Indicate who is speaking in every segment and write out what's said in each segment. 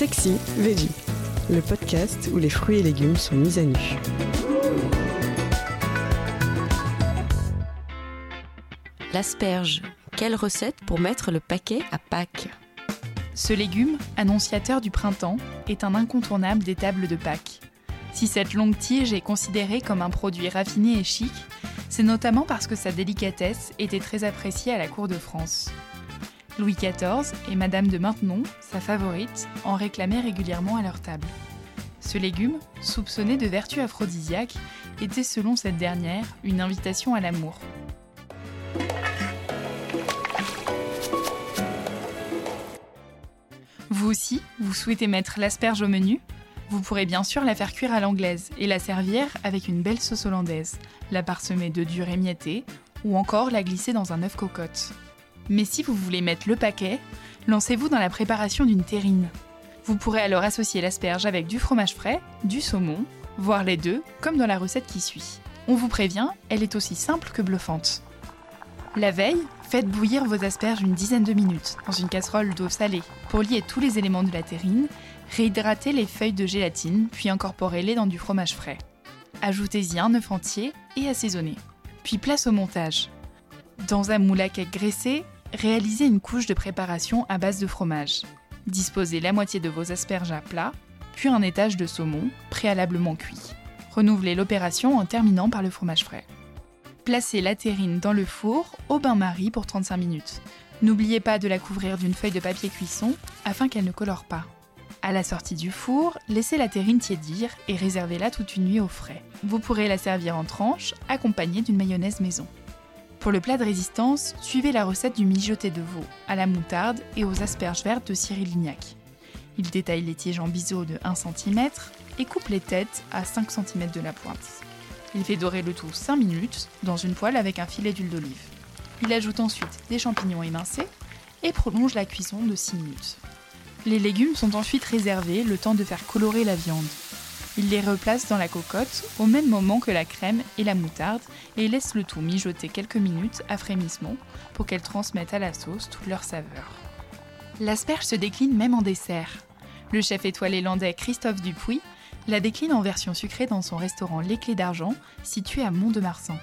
Speaker 1: Sexy Veggie, le podcast où les fruits et légumes sont mis à nu.
Speaker 2: L'asperge. Quelle recette pour mettre le paquet à Pâques?
Speaker 3: Ce légume, annonciateur du printemps, est un incontournable des tables de Pâques. Si cette longue tige est considérée comme un produit raffiné et chic, c'est notamment parce que sa délicatesse était très appréciée à la cour de France. Louis XIV et Madame de Maintenon, sa favorite, en réclamaient régulièrement à leur table. Ce légume, soupçonné de vertus aphrodisiaques, était selon cette dernière une invitation à l'amour. Vous aussi, vous souhaitez mettre l'asperge au menu? Vous pourrez bien sûr la faire cuire à l'anglaise et la servir avec une belle sauce hollandaise, la parsemer de dur émietté ou encore la glisser dans un œuf cocotte. Mais si vous voulez mettre le paquet, lancez-vous dans la préparation d'une terrine. Vous pourrez alors associer l'asperge avec du fromage frais, du saumon, voire les deux, comme dans la recette qui suit. On vous prévient, elle est aussi simple que bluffante. La veille, faites bouillir vos asperges une dizaine de minutes dans une casserole d'eau salée pour lier tous les éléments de la terrine, réhydratez les feuilles de gélatine puis incorporez-les dans du fromage frais. Ajoutez-y un œuf entier et assaisonnez. Puis place au montage. Dans un moule à cake graissé, réalisez une couche de préparation à base de fromage. Disposez la moitié de vos asperges à plat, puis un étage de saumon préalablement cuit. Renouvelez l'opération en terminant par le fromage frais. Placez la terrine dans le four au bain-marie pour 35 minutes. N'oubliez pas de la couvrir d'une feuille de papier cuisson afin qu'elle ne colore pas. À la sortie du four, laissez la terrine tiédir et réservez-la toute une nuit au frais. Vous pourrez la servir en tranches, accompagnée d'une mayonnaise maison. Pour le plat de résistance, suivez la recette du mijoté de veau à la moutarde et aux asperges vertes de Cyril Lignac. Il détaille les tiges en biseau de 1 cm et coupe les têtes à 5 cm de la pointe. Il fait dorer le tout 5 minutes dans une poêle avec un filet d'huile d'olive. Il ajoute ensuite des champignons émincés et prolonge la cuisson de 6 minutes. Les légumes sont ensuite réservés le temps de faire colorer la viande. Il les replace dans la cocotte au même moment que la crème et la moutarde et laisse le tout mijoter quelques minutes à frémissement pour qu'elle transmette à la sauce toute leur saveur. L'asperge se décline même en dessert. Le chef étoilé landais Christophe Dupuis la décline en version sucrée dans son restaurant Les Clés d'Argent, situé à Mont-de-Marsan.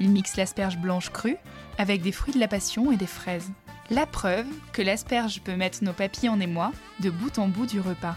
Speaker 3: Il mixe l'asperge blanche crue avec des fruits de la passion et des fraises. La preuve que l'asperge peut mettre nos papilles en émoi de bout en bout du repas.